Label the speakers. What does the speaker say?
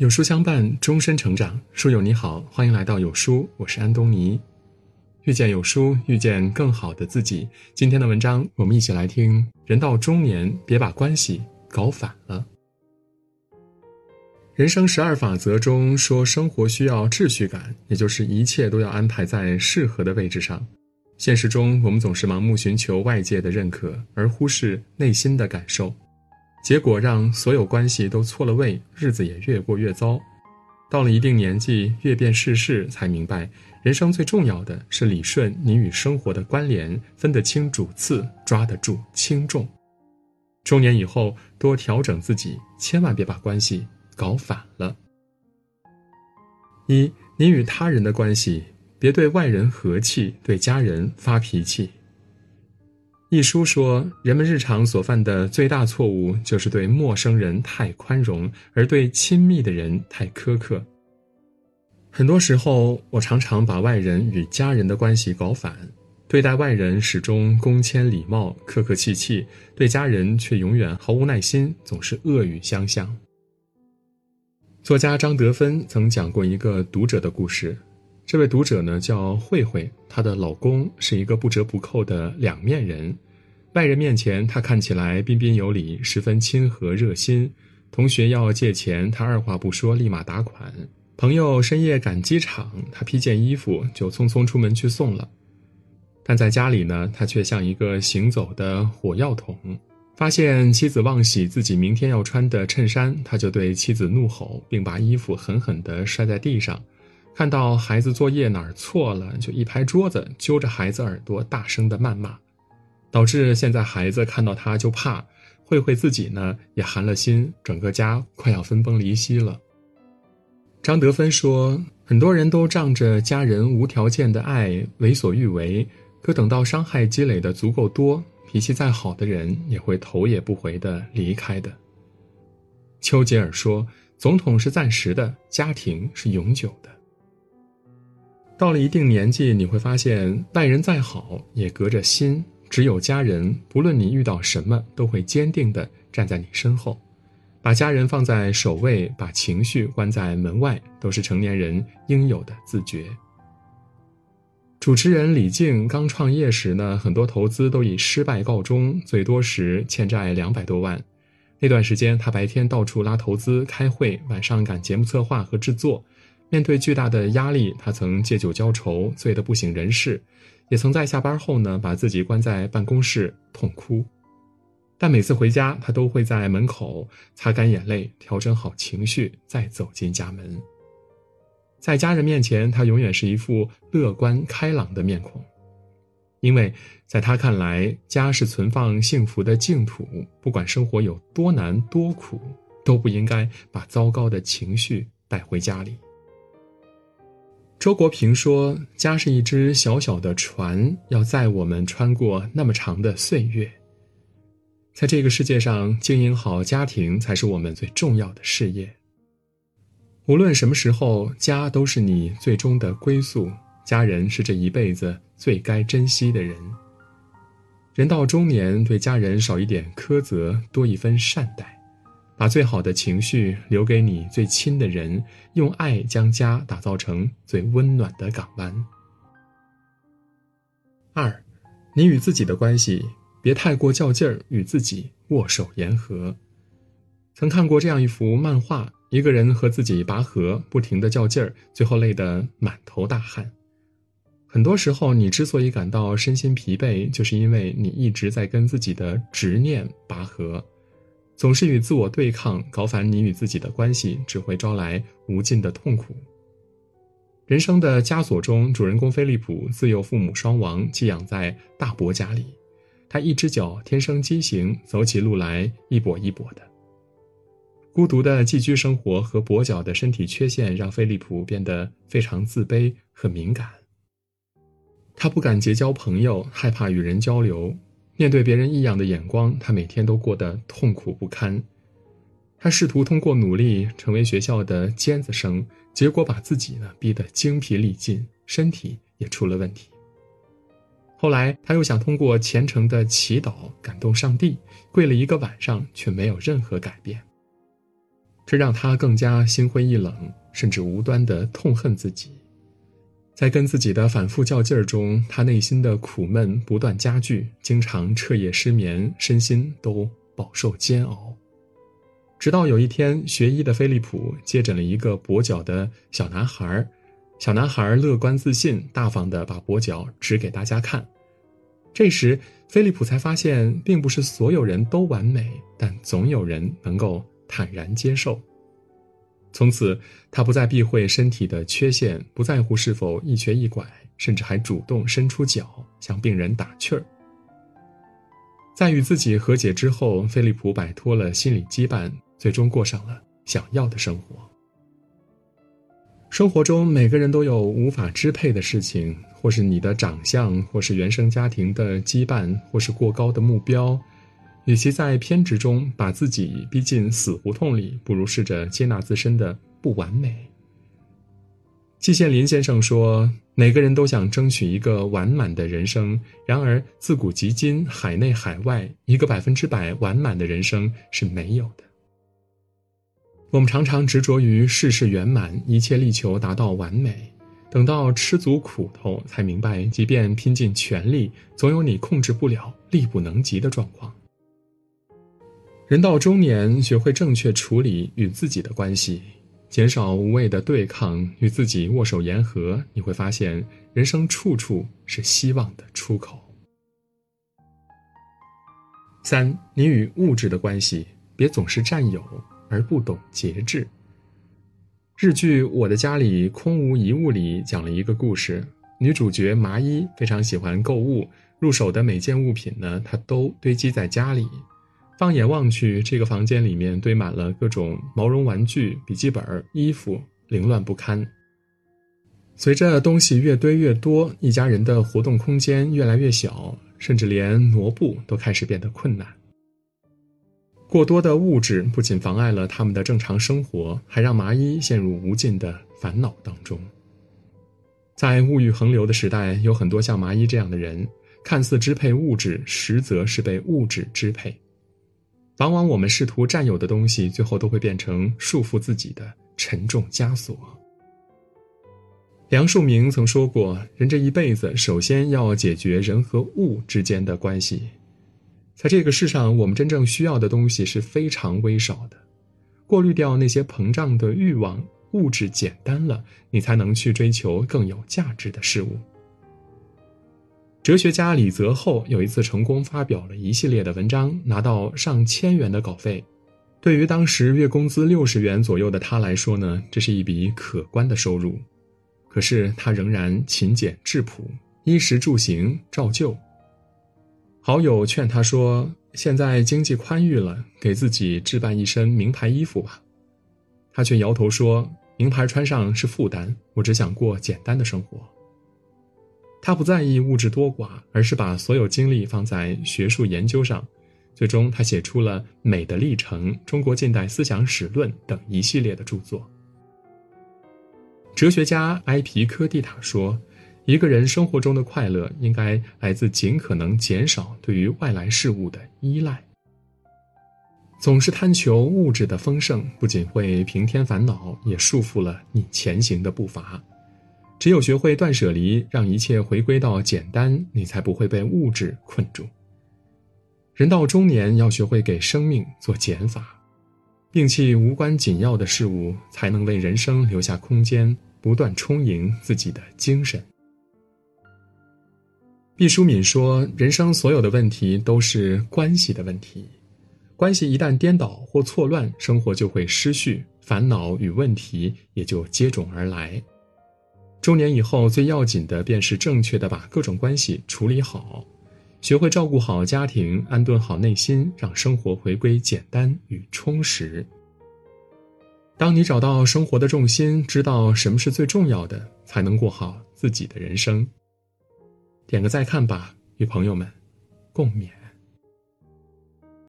Speaker 1: 有书相伴，终身成长。书友你好，欢迎来到有书，我是安东尼。遇见有书，遇见更好的自己。今天的文章，我们一起来听：人到中年，别把关系搞反了。人生十二法则中说，生活需要秩序感，也就是一切都要安排在适合的位置上。现实中，我们总是盲目寻求外界的认可，而忽视内心的感受。结果让所有关系都错了位，日子也越过越糟。到了一定年纪，阅遍世事，才明白，人生最重要的是理顺你与生活的关联，分得清主次，抓得住轻重。中年以后，多调整自己，千万别把关系搞反了。一，你与他人的关系，别对外人和气，对家人发脾气。一书说，人们日常所犯的最大错误，就是对陌生人太宽容，而对亲密的人太苛刻。很多时候，我常常把外人与家人的关系搞反，对待外人始终恭谦礼貌、客客气气，对家人却永远毫无耐心，总是恶语相向。作家张德芬曾讲过一个读者的故事，这位读者呢叫慧慧，她的老公是一个不折不扣的两面人。外人面前，他看起来彬彬有礼，十分亲和热心。同学要借钱，他二话不说，立马打款。朋友深夜赶机场，他披件衣服就匆匆出门去送了。但在家里呢，他却像一个行走的火药桶。发现妻子忘洗自己明天要穿的衬衫，他就对妻子怒吼，并把衣服狠狠地摔在地上。看到孩子作业哪儿错了，就一拍桌子，揪着孩子耳朵，大声的谩骂。导致现在孩子看到他就怕，慧慧自己呢也寒了心，整个家快要分崩离析了。张德芬说，很多人都仗着家人无条件的爱为所欲为，可等到伤害积累的足够多，脾气再好的人也会头也不回的离开的。丘吉尔说，总统是暂时的，家庭是永久的。到了一定年纪，你会发现，外人再好也隔着心。只有家人，不论你遇到什么，都会坚定地站在你身后。把家人放在首位，把情绪关在门外，都是成年人应有的自觉。主持人李静刚创业时呢，很多投资都以失败告终，最多时欠债两百多万。那段时间，他白天到处拉投资、开会，晚上赶节目策划和制作。面对巨大的压力，他曾借酒浇愁，醉得不省人事。也曾在下班后呢，把自己关在办公室痛哭，但每次回家，他都会在门口擦干眼泪，调整好情绪，再走进家门。在家人面前，他永远是一副乐观开朗的面孔，因为在他看来，家是存放幸福的净土，不管生活有多难多苦，都不应该把糟糕的情绪带回家里。周国平说：“家是一只小小的船，要载我们穿过那么长的岁月。在这个世界上，经营好家庭才是我们最重要的事业。无论什么时候，家都是你最终的归宿。家人是这一辈子最该珍惜的人。人到中年，对家人少一点苛责，多一分善待。”把最好的情绪留给你最亲的人，用爱将家打造成最温暖的港湾。二，你与自己的关系别太过较劲儿，与自己握手言和。曾看过这样一幅漫画：一个人和自己拔河，不停的较劲儿，最后累得满头大汗。很多时候，你之所以感到身心疲惫，就是因为你一直在跟自己的执念拔河。总是与自我对抗，搞反你与自己的关系，只会招来无尽的痛苦。人生的枷锁中，主人公菲利普自幼父母双亡，寄养在大伯家里。他一只脚天生畸形，走起路来一跛一跛的。孤独的寄居生活和跛脚的身体缺陷，让菲利普变得非常自卑和敏感。他不敢结交朋友，害怕与人交流。面对别人异样的眼光，他每天都过得痛苦不堪。他试图通过努力成为学校的尖子生，结果把自己呢逼得精疲力尽，身体也出了问题。后来他又想通过虔诚的祈祷感动上帝，跪了一个晚上，却没有任何改变。这让他更加心灰意冷，甚至无端的痛恨自己。在跟自己的反复较劲儿中，他内心的苦闷不断加剧，经常彻夜失眠，身心都饱受煎熬。直到有一天，学医的菲利普接诊了一个跛脚的小男孩，小男孩乐观自信、大方地把跛脚指给大家看。这时，菲利普才发现，并不是所有人都完美，但总有人能够坦然接受。从此，他不再避讳身体的缺陷，不在乎是否一瘸一拐，甚至还主动伸出脚向病人打趣儿。在与自己和解之后，菲利普摆脱了心理羁绊，最终过上了想要的生活。生活中，每个人都有无法支配的事情，或是你的长相，或是原生家庭的羁绊，或是过高的目标。与其在偏执中把自己逼进死胡同里，不如试着接纳自身的不完美。季羡林先生说：“每个人都想争取一个完满的人生，然而自古及今，海内海外，一个百分之百完满的人生是没有的。我们常常执着于事事圆满，一切力求达到完美，等到吃足苦头，才明白，即便拼尽全力，总有你控制不了、力不能及的状况。”人到中年，学会正确处理与自己的关系，减少无谓的对抗，与自己握手言和，你会发现人生处处是希望的出口。三，你与物质的关系，别总是占有而不懂节制。日剧《我的家里空无一物》里讲了一个故事，女主角麻衣非常喜欢购物，入手的每件物品呢，她都堆积在家里。放眼望去，这个房间里面堆满了各种毛绒玩具、笔记本、衣服，凌乱不堪。随着东西越堆越多，一家人的活动空间越来越小，甚至连挪步都开始变得困难。过多的物质不仅妨碍了他们的正常生活，还让麻衣陷入无尽的烦恼当中。在物欲横流的时代，有很多像麻衣这样的人，看似支配物质，实则是被物质支配。往往我们试图占有的东西，最后都会变成束缚自己的沉重枷锁。梁漱溟曾说过：“人这一辈子，首先要解决人和物之间的关系。在这个世上，我们真正需要的东西是非常微少的。过滤掉那些膨胀的欲望，物质简单了，你才能去追求更有价值的事物。”哲学家李泽厚有一次成功发表了一系列的文章，拿到上千元的稿费。对于当时月工资六十元左右的他来说呢，这是一笔可观的收入。可是他仍然勤俭质朴，衣食住行照旧。好友劝他说：“现在经济宽裕了，给自己置办一身名牌衣服吧。”他却摇头说：“名牌穿上是负担，我只想过简单的生活。”他不在意物质多寡，而是把所有精力放在学术研究上。最终，他写出了《美的历程》《中国近代思想史论》等一系列的著作。哲学家埃皮科蒂塔说：“一个人生活中的快乐，应该来自尽可能减少对于外来事物的依赖。总是贪求物质的丰盛，不仅会平添烦恼，也束缚了你前行的步伐。”只有学会断舍离，让一切回归到简单，你才不会被物质困住。人到中年，要学会给生命做减法，摒弃无关紧要的事物，才能为人生留下空间，不断充盈自己的精神。毕淑敏说：“人生所有的问题都是关系的问题，关系一旦颠倒或错乱，生活就会失序，烦恼与问题也就接踵而来。”中年以后，最要紧的便是正确的把各种关系处理好，学会照顾好家庭，安顿好内心，让生活回归简单与充实。当你找到生活的重心，知道什么是最重要的，才能过好自己的人生。点个再看吧，与朋友们共勉。